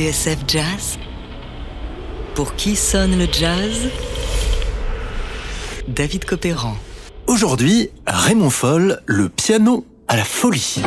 TSF Jazz Pour qui sonne le jazz? David Copéran. Aujourd'hui, Raymond Foll, le piano à la folie.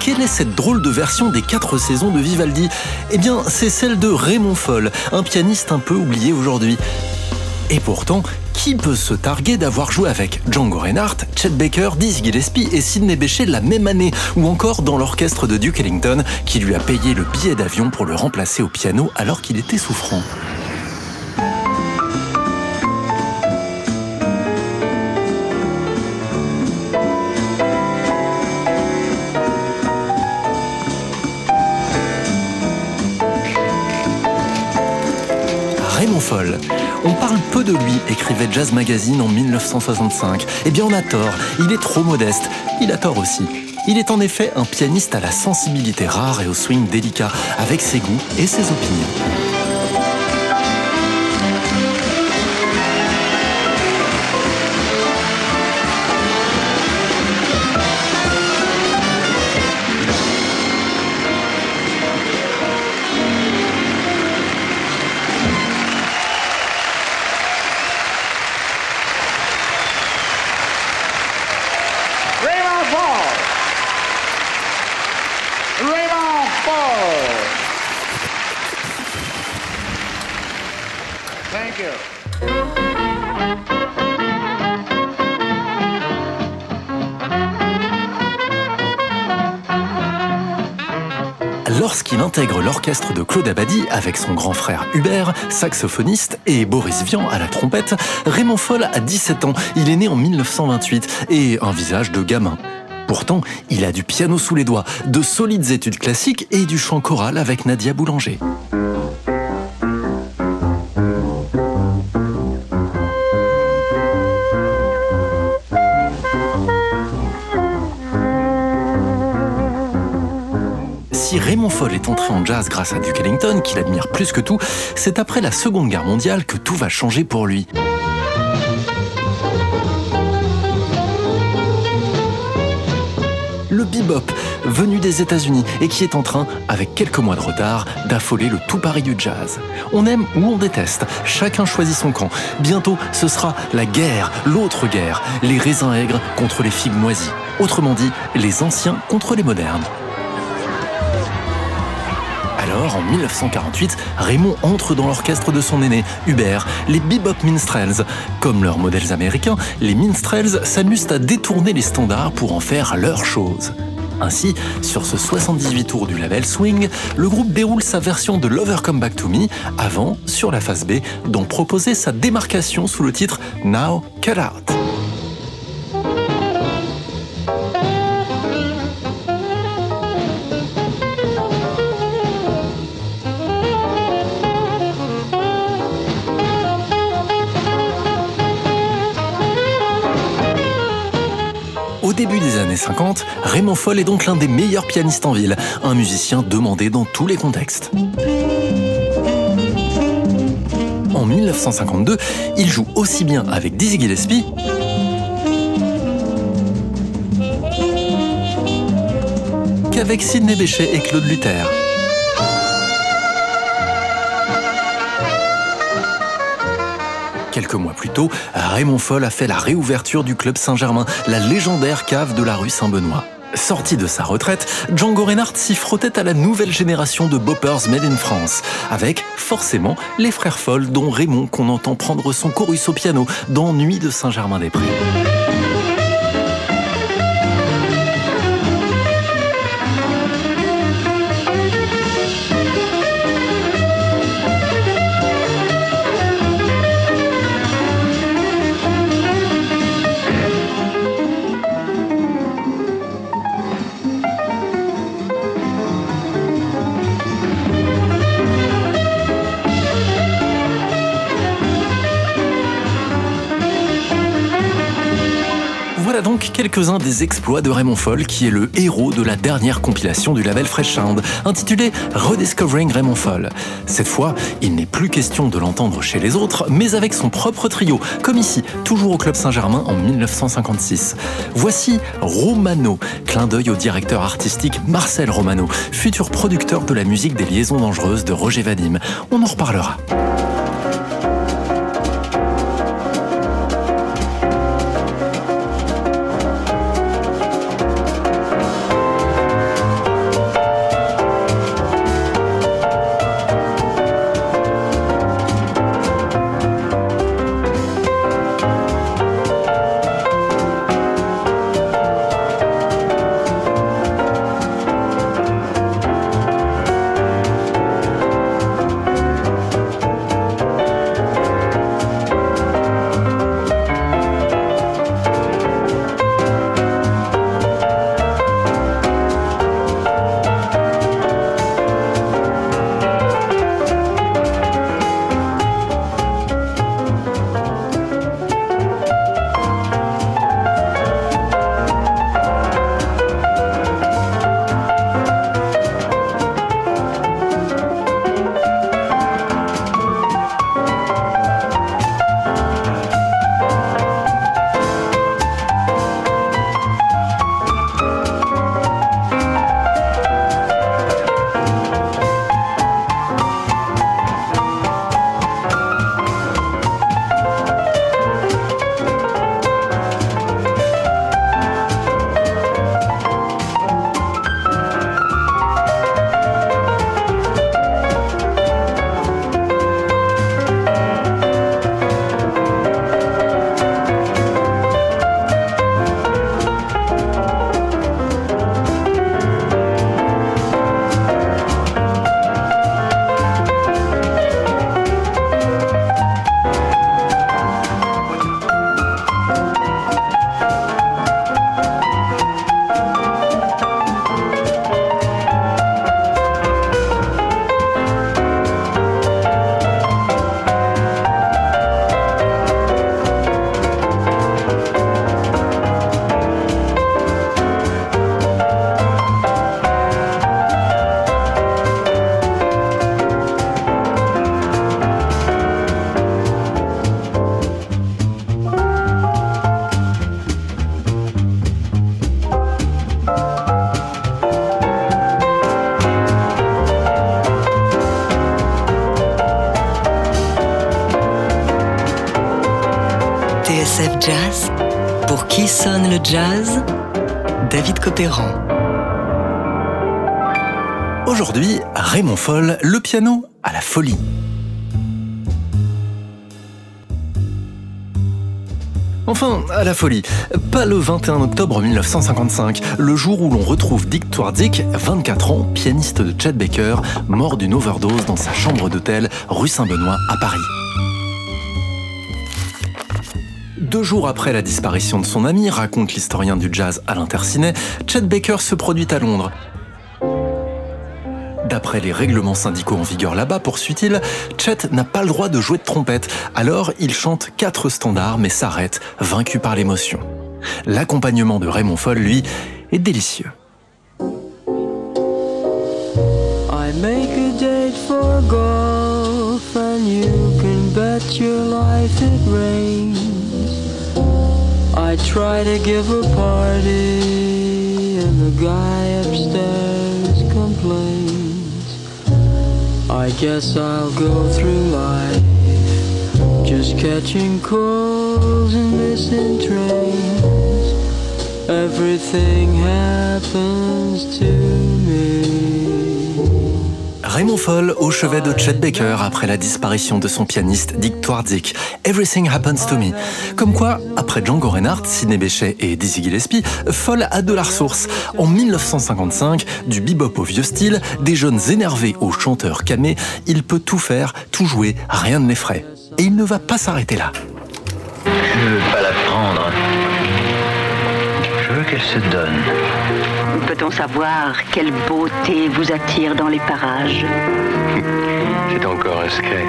Quelle est cette drôle de version des quatre saisons de Vivaldi? Eh bien, c'est celle de Raymond Foll, un pianiste un peu oublié aujourd'hui. Et pourtant, qui peut se targuer d'avoir joué avec Django Reinhardt, Chet Baker, Dizzy Gillespie et Sidney Bechet la même année, ou encore dans l'orchestre de Duke Ellington, qui lui a payé le billet d'avion pour le remplacer au piano alors qu'il était souffrant? On parle peu de lui, écrivait Jazz Magazine en 1965. Eh bien, on a tort, il est trop modeste. Il a tort aussi. Il est en effet un pianiste à la sensibilité rare et au swing délicat, avec ses goûts et ses opinions. Intègre l'orchestre de Claude Abadi avec son grand frère Hubert, saxophoniste, et Boris Vian à la trompette, Raymond Foll a 17 ans. Il est né en 1928 et un visage de gamin. Pourtant, il a du piano sous les doigts, de solides études classiques et du chant choral avec Nadia Boulanger. Foll est entré en jazz grâce à Duke Ellington, qu'il admire plus que tout, c'est après la Seconde Guerre mondiale que tout va changer pour lui. le bebop, venu des États-Unis et qui est en train, avec quelques mois de retard, d'affoler le tout Paris du jazz. On aime ou on déteste, chacun choisit son camp. Bientôt, ce sera la guerre, l'autre guerre, les raisins aigres contre les figues moisies. Autrement dit, les anciens contre les modernes. Alors, en 1948, Raymond entre dans l'orchestre de son aîné, Hubert, les Bebop Minstrels. Comme leurs modèles américains, les Minstrels s'amusent à détourner les standards pour en faire leur chose. Ainsi, sur ce 78 tours du label Swing, le groupe déroule sa version de Lover Come Back to Me avant, sur la phase B, dont proposait sa démarcation sous le titre Now Cut Out. Au début des années 50, Raymond Foll est donc l'un des meilleurs pianistes en ville, un musicien demandé dans tous les contextes. En 1952, il joue aussi bien avec Dizzy Gillespie qu'avec Sidney Bechet et Claude Luther. Quelques mois plus tôt, Raymond Foll a fait la réouverture du Club Saint-Germain, la légendaire cave de la rue Saint-Benoît. Sorti de sa retraite, Django Reinhardt s'y frottait à la nouvelle génération de boppers made in France, avec forcément les frères Foll, dont Raymond qu'on entend prendre son chorus au piano dans Nuit de Saint-Germain-des-Prés. Quelques-uns des exploits de Raymond Foll, qui est le héros de la dernière compilation du label Fresh Sound, intitulée Rediscovering Raymond Foll. Cette fois, il n'est plus question de l'entendre chez les autres, mais avec son propre trio, comme ici, toujours au Club Saint-Germain en 1956. Voici Romano, clin d'œil au directeur artistique Marcel Romano, futur producteur de la musique des liaisons dangereuses de Roger Vadim. On en reparlera. Aujourd'hui, Raymond Foll, le piano à la folie. Enfin, à la folie. Pas le 21 octobre 1955, le jour où l'on retrouve Dick Twardzik, 24 ans, pianiste de Chet Baker, mort d'une overdose dans sa chambre d'hôtel rue Saint-Benoît à Paris. Deux jours après la disparition de son ami, raconte l'historien du jazz Alain Tercinet, Chet Baker se produit à Londres. D'après les règlements syndicaux en vigueur là-bas, poursuit-il, Chet n'a pas le droit de jouer de trompette, alors il chante quatre standards mais s'arrête, vaincu par l'émotion. L'accompagnement de Raymond Foll, lui, est délicieux. I make a date for golf and you can bet your life it rains. I try to give a party and the guy upstairs complains. I guess I'll go through life just catching calls and missing trains. Everything happens to me. Raymond Foll au chevet de Chet Baker après la disparition de son pianiste Dick Twardzik. Everything Happens to Me. Comme quoi, après Django Reinhardt, Sidney Bechet et Dizzy Gillespie, Foll a de la ressource. En 1955, du bebop au vieux style, des jeunes énervés aux chanteurs camés, il peut tout faire, tout jouer, rien ne l'effraie. Et il ne va pas s'arrêter là. Se donne. Peut-on savoir quelle beauté vous attire dans les parages C'est encore un secret.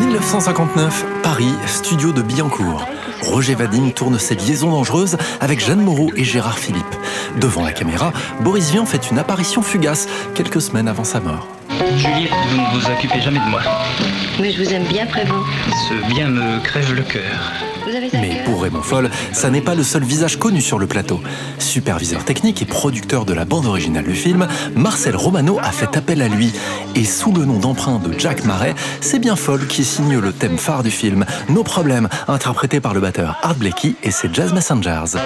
1959, Paris, studio de Billancourt. Roger Vadim tourne ses liaisons dangereuses avec Jeanne Moreau et Gérard Philippe. Devant la caméra, Boris Vian fait une apparition fugace quelques semaines avant sa mort. Juliette, vous ne vous occupez jamais de moi. Mais je vous aime bien, Prévost. Ce bien me crève le cœur. Mais pour Raymond Foll, ça n'est pas le seul visage connu sur le plateau. Superviseur technique et producteur de la bande originale du film, Marcel Romano a fait appel à lui. Et sous le nom d'emprunt de Jack Marais, c'est bien Foll qui signe le thème phare du film, No Problem, interprété par le batteur Art Blakey et ses Jazz Messengers.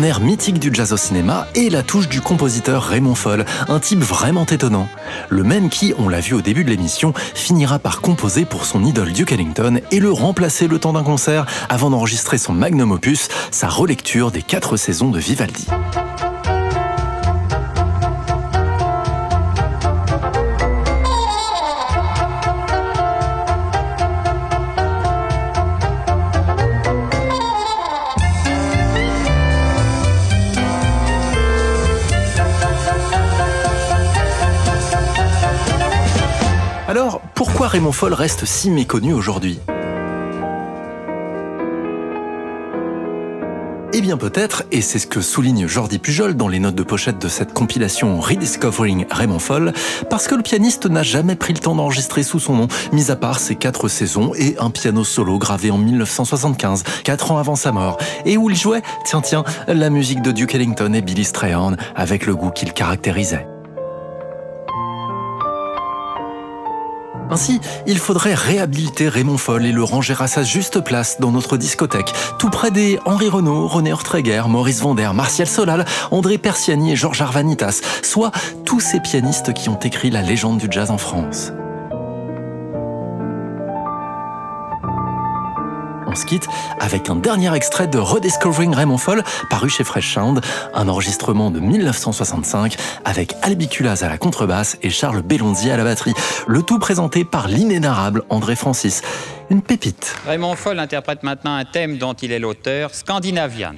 Un air mythique du jazz au cinéma et la touche du compositeur Raymond Foll, un type vraiment étonnant. Le même qui, on l'a vu au début de l'émission, finira par composer pour son idole Duke Ellington et le remplacer le temps d'un concert avant d'enregistrer son magnum opus, sa relecture des quatre saisons de Vivaldi. Raymond Foll reste si méconnu aujourd'hui Eh bien peut-être, et c'est ce que souligne Jordi Pujol dans les notes de pochette de cette compilation Rediscovering Raymond Foll, parce que le pianiste n'a jamais pris le temps d'enregistrer sous son nom, mis à part ses quatre saisons et un piano solo gravé en 1975, quatre ans avant sa mort, et où il jouait, tiens tiens, la musique de Duke Ellington et Billy Strayhorn, avec le goût qu'il caractérisait. Ainsi, il faudrait réhabiliter Raymond Foll et le ranger à sa juste place dans notre discothèque, tout près des Henri Renaud, René Ortreger, Maurice Vander, Martial Solal, André Persiani et Georges Arvanitas, soit tous ces pianistes qui ont écrit la légende du jazz en France. Avec un dernier extrait de Rediscovering Raymond Foll, paru chez Fresh Sound, un enregistrement de 1965 avec Albiculas à la contrebasse et Charles Bellonzi à la batterie. Le tout présenté par l'inénarrable André Francis. Une pépite. Raymond Foll interprète maintenant un thème dont il est l'auteur, Scandinavian.